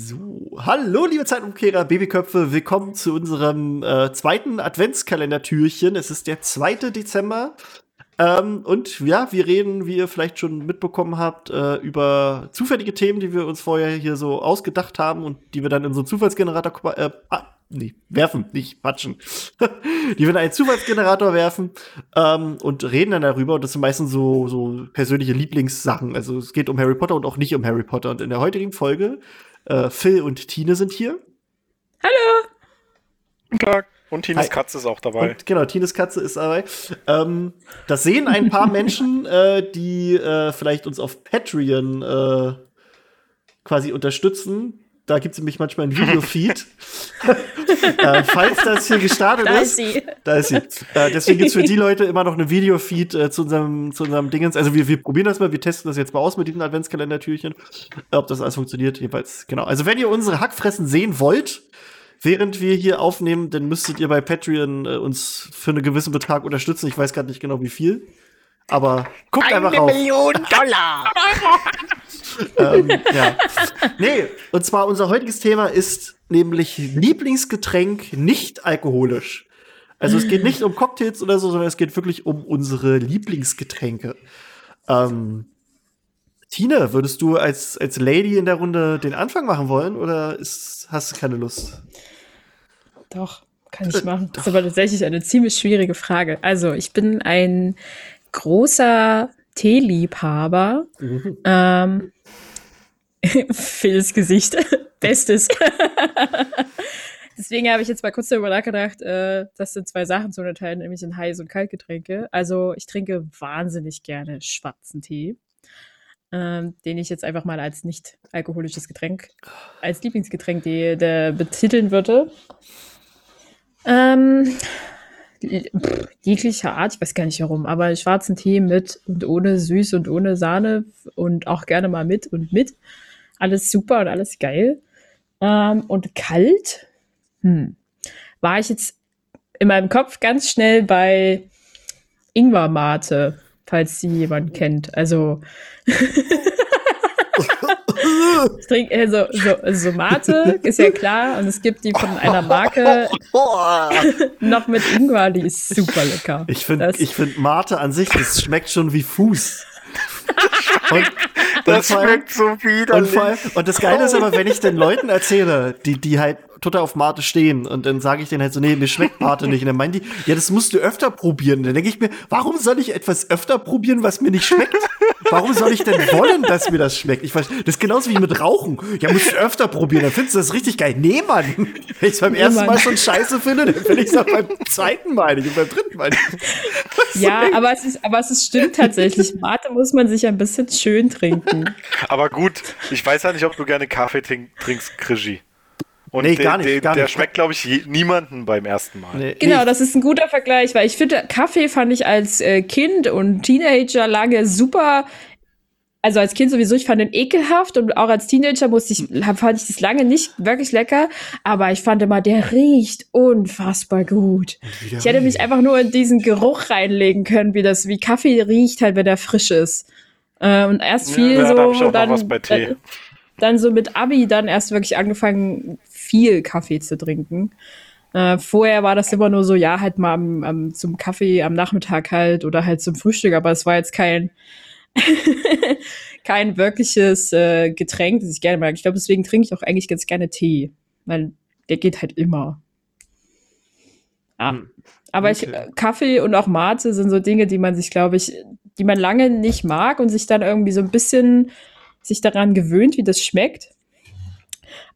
So, hallo liebe Zeitumkehrer, Babyköpfe, willkommen zu unserem äh, zweiten Adventskalendertürchen. Es ist der 2. Dezember. Ähm, und ja, wir reden, wie ihr vielleicht schon mitbekommen habt, äh, über zufällige Themen, die wir uns vorher hier so ausgedacht haben und die wir dann in so einen Zufallsgenerator äh, ah, nee, werfen, nicht patschen. die wir in einen Zufallsgenerator werfen ähm, und reden dann darüber. Und das sind meistens so, so persönliche Lieblingssachen. Also es geht um Harry Potter und auch nicht um Harry Potter. Und in der heutigen Folge, äh, Phil und Tine sind hier. Hallo! Guten Tag. Und Tines Hi. Katze ist auch dabei. Und, genau, Tines Katze ist dabei. Ähm, das sehen ein paar Menschen, äh, die äh, vielleicht uns auf Patreon äh, quasi unterstützen. Da gibt es nämlich manchmal ein Videofeed. Äh, falls das hier gestartet da ist. ist sie. Da ist sie. Äh, deswegen gibt es für die Leute immer noch eine Videofeed äh, zu, unserem, zu unserem Dingens. Also wir, wir probieren das mal, wir testen das jetzt mal aus mit diesem Adventskalender-Türchen. Ob das alles funktioniert, jedenfalls. Genau. Also wenn ihr unsere Hackfressen sehen wollt, während wir hier aufnehmen, dann müsstet ihr bei Patreon äh, uns für einen gewissen Betrag unterstützen. Ich weiß gerade nicht genau wie viel. Aber guckt Eine einfach auf. Eine Million Dollar! ähm, ja. Nee, und zwar unser heutiges Thema ist nämlich Lieblingsgetränk nicht alkoholisch. Also es geht nicht um Cocktails oder so, sondern es geht wirklich um unsere Lieblingsgetränke. Ähm, Tina, würdest du als, als Lady in der Runde den Anfang machen wollen oder ist, hast du keine Lust? Doch, kann ich machen. Das ist aber tatsächlich eine ziemlich schwierige Frage. Also, ich bin ein großer Teeliebhaber. Mhm. Ähm, Phils Gesicht. Bestes. Deswegen habe ich jetzt mal kurz darüber nachgedacht, äh, das sind zwei Sachen zu unterteilen, nämlich in Heiß- und Kaltgetränke. Also ich trinke wahnsinnig gerne schwarzen Tee, ähm, den ich jetzt einfach mal als nicht alkoholisches Getränk, als Lieblingsgetränk die, der betiteln würde. Ähm, jeglicher Art, ich weiß gar nicht warum, aber schwarzen Tee mit und ohne süß und ohne Sahne und auch gerne mal mit und mit. Alles super und alles geil. Ähm, und kalt, hm, war ich jetzt in meinem Kopf ganz schnell bei Ingwer-Mate, falls sie jemand kennt. Also ich trinke äh, so, so, so Mate, ist ja klar. Und es gibt die von einer Marke noch mit Ingwer, die ist super lecker. Ich finde find Mate an sich, das schmeckt schon wie Fuß. Und, das schmeckt so widerlich. Und, und das Geile ist aber, wenn ich den Leuten erzähle, die, die halt total auf Mate stehen. Und dann sage ich denen halt so, nee, mir schmeckt Mate nicht. Und dann meinen die, ja, das musst du öfter probieren. Und dann denke ich mir, warum soll ich etwas öfter probieren, was mir nicht schmeckt? Warum soll ich denn wollen, dass mir das schmeckt? Ich weiß, das ist genauso wie mit Rauchen. Ja, musst du öfter probieren, dann findest du das richtig geil. Nee, Mann. Wenn ich es beim nee, ersten Mal schon scheiße finde, dann finde ich es auch beim zweiten Mal nicht und beim dritten Mal nicht. Ja, aber es, ist, aber es ist, stimmt tatsächlich. Mate muss man sich ein bisschen schön trinken. Aber gut, ich weiß ja nicht, ob du gerne Kaffee trinkst, Krischi. Und nee, gar nicht, der, gar der nicht. schmeckt, glaube ich, niemanden beim ersten Mal. Nee, genau, das ist ein guter Vergleich, weil ich finde, Kaffee fand ich als äh, Kind und Teenager lange super. Also als Kind sowieso, ich fand den ekelhaft und auch als Teenager musste ich, fand ich das lange nicht wirklich lecker, aber ich fand immer, der riecht unfassbar gut. Ich hätte mich einfach nur in diesen Geruch reinlegen können, wie das, wie Kaffee riecht halt, wenn der frisch ist. Äh, und erst viel ja, so, da dann, dann, dann so mit Abi dann erst wirklich angefangen, viel Kaffee zu trinken. Äh, vorher war das immer nur so, ja, halt mal am, am, zum Kaffee am Nachmittag halt oder halt zum Frühstück, aber es war jetzt kein, kein wirkliches äh, Getränk, das ich gerne mag. Ich glaube, deswegen trinke ich auch eigentlich ganz gerne Tee, weil der geht halt immer. Ja. Hm. Aber okay. ich, äh, Kaffee und auch Mate sind so Dinge, die man sich, glaube ich, die man lange nicht mag und sich dann irgendwie so ein bisschen sich daran gewöhnt, wie das schmeckt.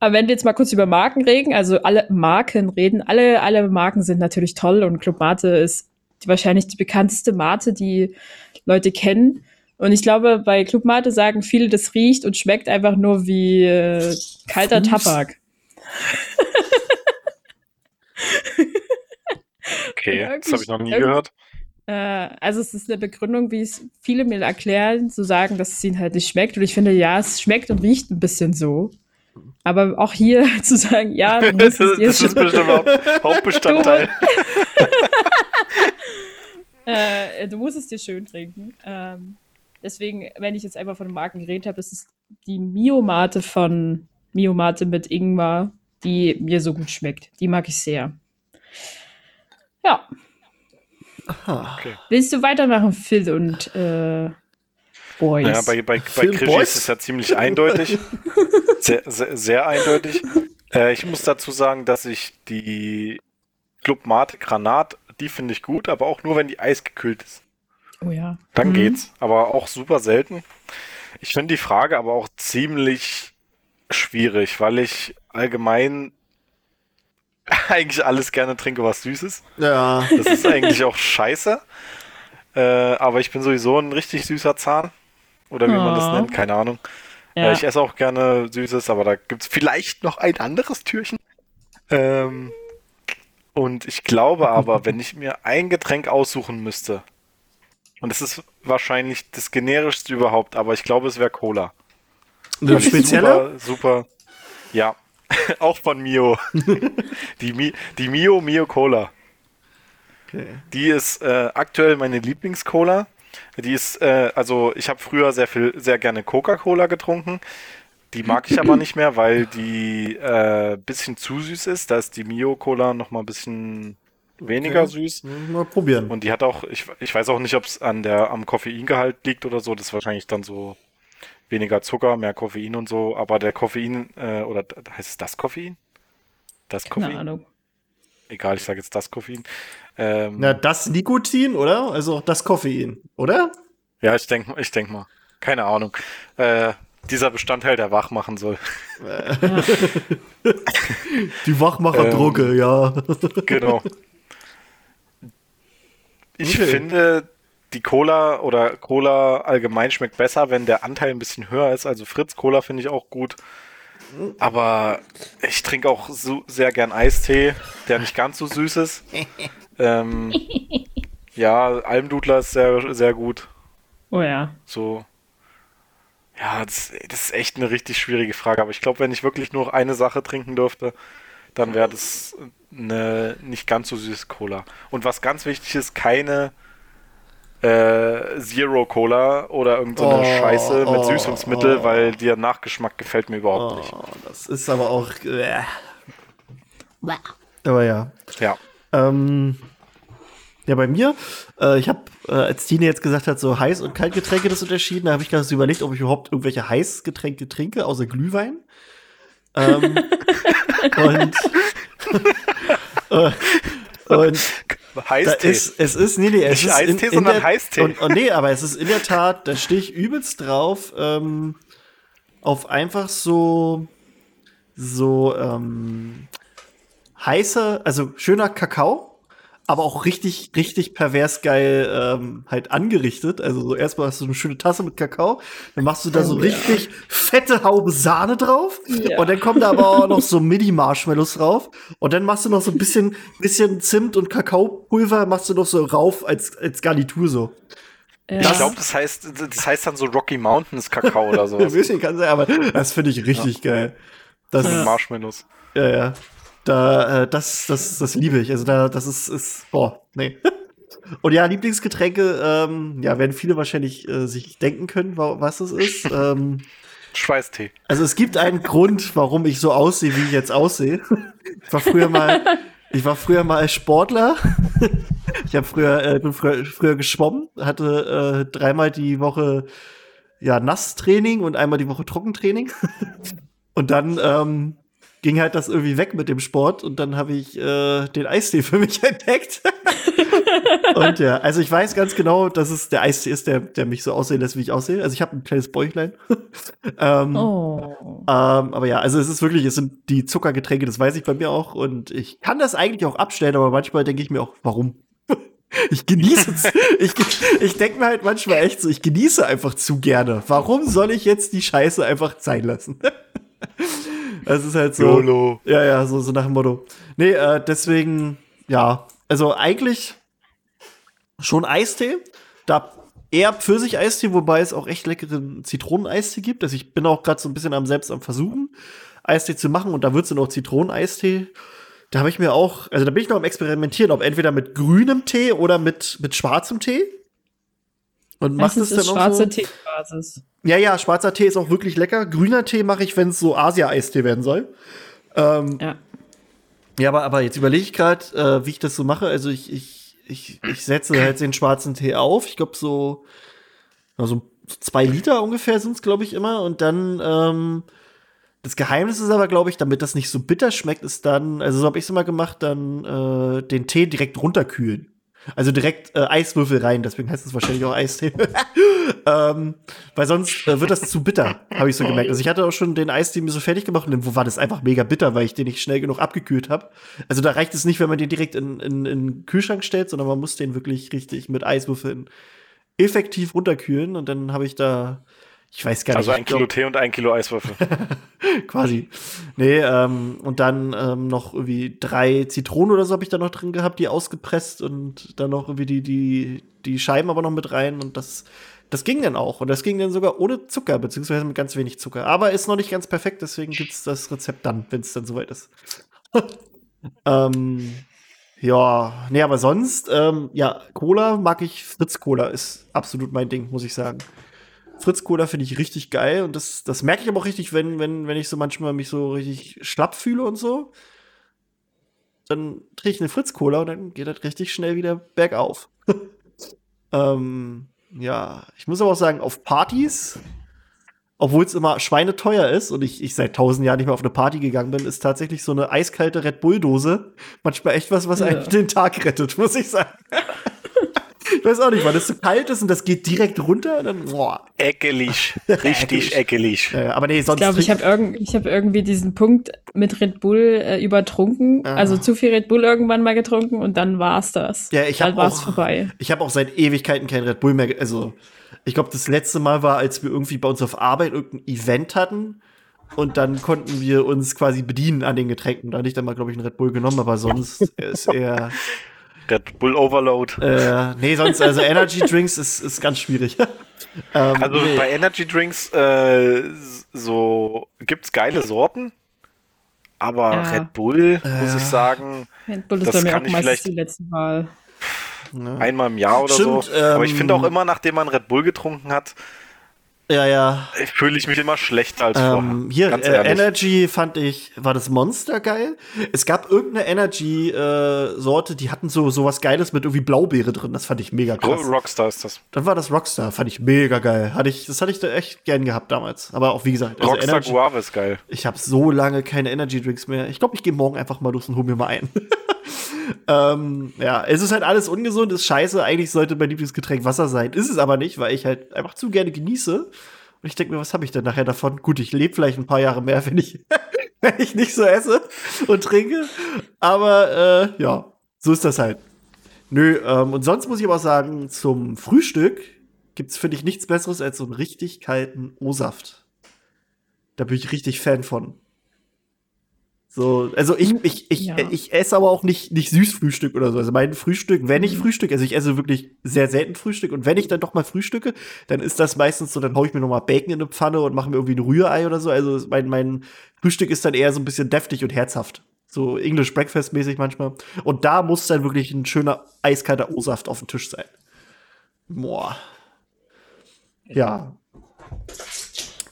Aber wenn wir jetzt mal kurz über Marken reden, also alle Marken reden, alle, alle Marken sind natürlich toll und Club Mate ist wahrscheinlich die bekannteste Mate, die Leute kennen. Und ich glaube, bei Club Mate sagen viele, das riecht und schmeckt einfach nur wie äh, kalter Fuß. Tabak. okay, das habe ich noch nie gehört. Äh, also es ist eine Begründung, wie es viele mir erklären, zu sagen, dass es ihnen halt nicht schmeckt. Und ich finde, ja, es schmeckt und riecht ein bisschen so. Aber auch hier zu sagen, ja, du das, das ist bestimmt Haupt, Hauptbestandteil. äh, du musst es dir schön trinken. Ähm, deswegen, wenn ich jetzt einfach von Marken geredet habe, ist es die Mio-Mate von Mio Mate mit Ingwer, die mir so gut schmeckt. Die mag ich sehr. Ja. Okay. Willst du weitermachen, Phil und äh, Boys? Naja, bei, bei, bei Krischi ist es ja ziemlich eindeutig. Sehr, sehr, sehr eindeutig. Äh, ich muss dazu sagen, dass ich die Club Mate Granat, die finde ich gut, aber auch nur, wenn die eisgekühlt ist. oh ja. Dann Mhm. geht's. Aber auch super selten. Ich finde die Frage aber auch ziemlich schwierig, weil ich allgemein eigentlich alles gerne trinke, was süß ist. Ja. Das ist eigentlich auch scheiße. Äh, aber ich bin sowieso ein richtig süßer Zahn. Oder wie man das Oh. nennt, keine Ahnung. Ja. Ich esse auch gerne Süßes, aber da gibt's vielleicht noch ein anderes Türchen. Ähm, und ich glaube aber, wenn ich mir ein Getränk aussuchen müsste, und es ist wahrscheinlich das generischste überhaupt, aber ich glaube, es wäre Cola. Eine spezielle? Super, super. Ja, auch von Mio. die, Mi die Mio Mio Cola. Okay. Die ist äh, aktuell meine Lieblingscola. Die ist, äh, also ich habe früher sehr viel, sehr gerne Coca-Cola getrunken. Die mag ich aber nicht mehr, weil die äh, bisschen zu süß ist. Da ist die Mio Cola noch mal ein bisschen weniger Okay. süß. Mal probieren. Und die hat auch, ich, ich weiß auch nicht, ob es an der am Koffeingehalt liegt oder so. Das ist wahrscheinlich dann so weniger Zucker, mehr Koffein und so. Aber der Koffein äh, oder heißt es das Koffein? Das Keine Koffein? Ahnung. Egal, ich sage jetzt das Koffein. Ähm, Na, das Nikotin, oder? Also auch das Koffein, oder? Ja, ich denke ich denk mal. Keine Ahnung. Äh, dieser Bestandteil, der wach machen soll. Die Wachmacherdrucke, ja. genau. Ich Okay. finde, die Cola oder Cola allgemein schmeckt besser, wenn der Anteil ein bisschen höher ist. Also Fritz Cola finde ich auch gut. Aber ich trinke auch so, sehr gern Eistee, der nicht ganz so süß ist. ähm, ja, Almdudler ist sehr, sehr gut. Oh ja. So. Ja, das, das ist echt eine richtig schwierige Frage. Aber ich glaube, wenn ich wirklich nur eine Sache trinken dürfte, dann wäre das eine nicht ganz so süße Cola. Und was ganz wichtig ist, keine äh, Zero Cola oder irgendeine Oh, Scheiße mit oh, Süßungsmittel, oh. weil der Nachgeschmack gefällt mir überhaupt nicht. Oh, das ist aber auch. Äh. Aber ja. Ja. Ähm, ja, bei mir, äh, ich habe, äh, als Tine jetzt gesagt hat, so Heiß- und Kaltgetränke das unterschieden, da habe ich gerade so überlegt, ob ich überhaupt irgendwelche Heißgetränke trinke, außer Glühwein. Ähm, und, und Heißtee. ist, es ist, nee, nee, es Nicht ist in, Eistee, in sondern der, Heißtee. Und, und nee, aber es ist in der Tat, da stehe ich übelst drauf, ähm, auf einfach so, so, ähm, heißer, also schöner Kakao, aber auch richtig, richtig pervers geil ähm, halt angerichtet. Also so erstmal hast du eine schöne Tasse mit Kakao, dann machst du da so Oh, ja. richtig fette Haube Sahne drauf Ja. und dann kommen da aber auch noch so Mini-Marshmallows drauf und dann machst du noch so ein bisschen, bisschen Zimt und Kakaopulver, machst du noch so rauf als, als Garnitur so. Ja. ich glaube, das heißt, das heißt dann so Rocky Mountains Kakao oder Ein sowas. bisschen kann sein, aber das finde ich richtig geil. Das, Marshmallows. Ja, ja. Da, äh, das, das, das liebe ich. Also da, das ist, ist, boah, nee. Und ja, Lieblingsgetränke, ähm, ja, werden viele wahrscheinlich äh, sich denken können, wa was es ist. ähm, Schweißtee. also es gibt einen Grund, warum ich so aussehe, wie ich jetzt aussehe. Ich war früher mal, ich war früher mal Sportler. Ich habe früher, äh, bin früher, früher geschwommen, hatte äh, dreimal die Woche ja Nasstraining und einmal die Woche Trockentraining. Und dann ähm, ging halt das irgendwie weg mit dem Sport und dann habe ich äh, den Eistee für mich entdeckt. und ja, also ich weiß ganz genau, dass es der Eistee ist, der, der mich so aussehen lässt, wie ich aussehe. Also ich habe ein kleines Bäuchlein. ähm, Oh. ähm, aber ja, also es ist wirklich, es sind die Zuckergetränke, das weiß ich bei mir auch. Und ich kann das eigentlich auch abstellen, aber manchmal denke ich mir auch, warum? Ich genieße es. ich ich denke mir halt manchmal echt so, ich genieße einfach zu gerne. Warum soll ich jetzt die Scheiße einfach sein lassen? Es ist halt so. YOLO. Ja, ja, so, so nach dem Motto. Nee, äh, deswegen, ja. Also eigentlich schon Eistee. Da eher Pfirsich-Eistee, wobei es auch echt leckeren Zitroneneistee gibt. Also ich bin auch gerade so ein bisschen am selbst am Versuchen, Eistee zu machen und da wird es noch Zitroneneistee. Da habe ich mir auch, also da bin ich noch am Experimentieren, ob entweder mit grünem Tee oder mit, mit schwarzem Tee. Und machst Meistens es dann auch schwarze so? Teebasis. Ja, ja, schwarzer Tee ist auch wirklich lecker. Grüner Tee mache ich, wenn es so Asia-Eistee werden soll. Ähm, Ja. ja, aber, aber jetzt überlege ich gerade, äh, wie ich das so mache. Also ich, ich, ich, ich setze halt den schwarzen Tee auf. Ich glaube so, also zwei Liter ungefähr sind es, glaube ich, immer. Und dann, ähm, das Geheimnis ist aber, glaube ich, damit das nicht so bitter schmeckt, ist dann, also so habe ich es immer gemacht, dann äh, den Tee direkt runterkühlen. Also direkt äh, Eiswürfel rein, deswegen heißt es wahrscheinlich auch Eistee. ähm, weil sonst äh, wird das zu bitter, habe ich so gemerkt. Also ich hatte auch schon den Eistee mir so fertig gemacht und dann wo war das einfach mega bitter, weil ich den nicht schnell genug abgekühlt habe. Also da reicht es nicht, wenn man den direkt in, in, in den Kühlschrank stellt, sondern man muss den wirklich richtig mit Eiswürfeln effektiv runterkühlen und dann habe ich da, ich weiß gar nicht. Also ein glaub- Kilo Tee und ein Kilo Eiswürfel. quasi. Nee, ähm, und dann ähm, noch irgendwie drei Zitronen oder so habe ich da noch drin gehabt, die ausgepresst und dann noch irgendwie die, die, die Scheiben aber noch mit rein und das, das ging dann auch. Und das ging dann sogar ohne Zucker, beziehungsweise mit ganz wenig Zucker. Aber ist noch nicht ganz perfekt, deswegen gibt's das Rezept dann, wenn es dann soweit ist. ähm, ja, nee, aber sonst, ähm, ja, Cola mag ich, Fritz Cola ist absolut mein Ding, muss ich sagen. Fritz Cola finde ich richtig geil und das, das merke ich aber auch richtig, wenn, wenn, wenn ich so manchmal mich so richtig schlapp fühle und so. Dann trinke ich eine Fritz Cola und dann geht das richtig schnell wieder bergauf. ähm, ja, ich muss aber auch sagen, auf Partys, obwohl es immer schweineteuer ist und ich, ich seit tausend Jahren nicht mehr auf eine Party gegangen bin, ist tatsächlich so eine eiskalte Red Bull-Dose manchmal echt was, was Ja. eigentlich den Tag rettet, muss ich sagen. ich weiß auch nicht, weil es so kalt ist und das geht direkt runter, dann boah. Eckelig. Richtig eckelig. Äh, aber nee, sonst. Ich glaube, ich habe irgend, ich hab irgendwie diesen Punkt mit Red Bull äh, übertrunken. Ah. Also zu viel Red Bull irgendwann mal getrunken und dann war's das. Ja, ich dann hab war's auch- vorbei. Ich habe auch seit Ewigkeiten kein Red Bull mehr. Also, ich glaube, das letzte Mal war, als wir irgendwie bei uns auf Arbeit irgendein Event hatten. Und dann konnten wir uns quasi bedienen an den Getränken. Da hatte ich dann mal, glaube ich, einen Red Bull genommen, aber sonst ist eher. Red Bull Overload. Äh, nee, sonst, also Energy Drinks ist, ist ganz schwierig. ähm, Also nee. bei Energy Drinks äh, so gibt's geile Sorten, aber Ja. Red Bull muss ich sagen Red Bull ist Das bei mir kann auch ich meistens vielleicht- die letzte ne? einmal im Jahr oder Stimmt, so. aber ich ähm, finde auch immer, nachdem man Red Bull getrunken hat, Ja, ja. fühle ich mich immer schlechter als Ähm, vorher. hier, äh. Energy fand ich, war das Monster geil? Es gab irgendeine Energy-Sorte, die hatten so sowas Geiles mit irgendwie Blaubeere drin. Das fand ich mega krass. Rockstar ist das. Dann war das Rockstar, fand ich mega geil. Hatte ich, das hatte ich da echt gern gehabt damals. Aber auch wie gesagt, also Rockstar Energy, Guave ist geil. ich habe so lange keine Energy Drinks mehr. Ich glaube, ich gehe morgen einfach mal los und hol mir mal einen. ähm, ja, es ist halt alles ungesund, ist scheiße. Eigentlich sollte mein Lieblingsgetränk Wasser sein. Ist es aber nicht, weil ich halt einfach zu gerne genieße. Und ich denke mir, was habe ich denn nachher davon? Gut, ich lebe vielleicht ein paar Jahre mehr, wenn ich, wenn ich nicht so esse und trinke. Aber äh, ja, so ist das halt. Nö, ähm, und sonst muss ich aber sagen, zum Frühstück gibt's, finde ich, nichts Besseres als so einen richtig kalten O-Saft. Da bin ich richtig Fan von. So, also ich, ich, ich, Ja. ich esse aber auch nicht, nicht Süßfrühstück oder so. Also mein Frühstück, wenn ich Frühstück, also ich esse wirklich sehr selten Frühstück und wenn ich dann doch mal frühstücke, dann ist das meistens so, dann hau ich mir noch mal Bacon in eine Pfanne und mache mir irgendwie ein Rührei oder so. Also mein, mein Frühstück ist dann eher so ein bisschen deftig und herzhaft. So English Breakfast mäßig manchmal. Und da muss dann wirklich ein schöner eiskalter O-Saft auf dem Tisch sein. Boah. Ja.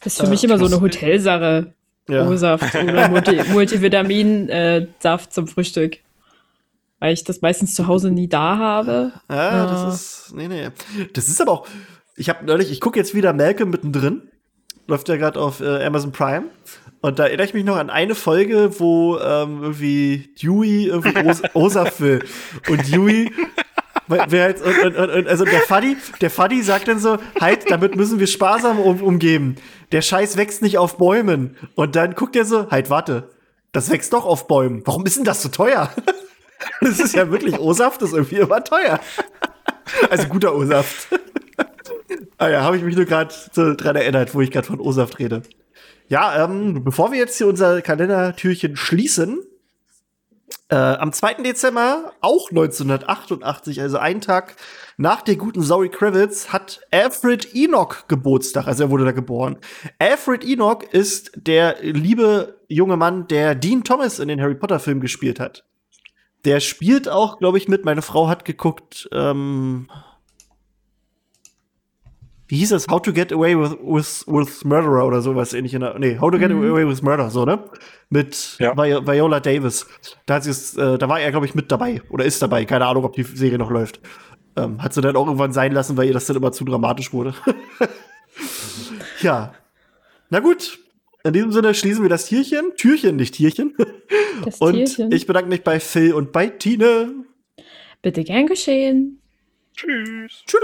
Das ist für mich immer so eine. Hotelsache. Ja. O-Saft oder Multi Multivitamin-Saft zum Frühstück. Weil ich das meistens zu Hause nie da habe. Ja, Ah. das ist. Nee, nee. Das ist aber auch. Ich habe neulich, ich gucke jetzt wieder Malcolm mittendrin. Läuft ja gerade auf äh, Amazon Prime. Und da erinnere ich mich noch an eine Folge, wo ähm, irgendwie Dewey irgendwie Os Osaf will. Und Dewey. halt, und, und, und, also der Fuddy, der Fuddy sagt dann so, halt, damit müssen wir sparsam um, umgeben. Der Scheiß wächst nicht auf Bäumen. Und dann guckt er so, halt, warte, das wächst doch auf Bäumen. Warum ist denn das so teuer? Das ist ja wirklich, O-Saft ist irgendwie immer teuer. Also guter O-Saft. ah ja, habe ich mich nur gerade so dran erinnert, wo ich gerade von O-Saft rede. Ja, ähm, bevor wir jetzt hier unser Kalendertürchen schließen, äh, am 2. Dezember, auch 1988, also einen Tag nach der guten Zoe Kravitz, hat Alfred Enoch Geburtstag. Also er wurde da geboren. Alfred Enoch ist der liebe junge Mann, der Dean Thomas in den Harry Potter Filmen gespielt hat. Der spielt auch, glaube ich, mit. Meine Frau hat geguckt, ähm, wie hieß das? How to Get Away with, with, with Murderer oder sowas ähnlich. In der, nee, How to Get Mhm. Away with Murder, so, ne? Mit Ja. Vi Viola Davis. Da, hat sie es, äh, da war er, glaube ich, mit dabei. Oder ist dabei. Keine Ahnung, ob die Serie noch läuft. Ähm, hat sie dann auch irgendwann sein lassen, weil ihr das dann immer zu dramatisch wurde. ja. Na gut. In diesem Sinne schließen wir das Tierchen. Türchen, nicht Tierchen. Das Und Tierchen. ich bedanke mich bei Phil und bei Tine. Bitte gern geschehen. Tschüss. Tschüss.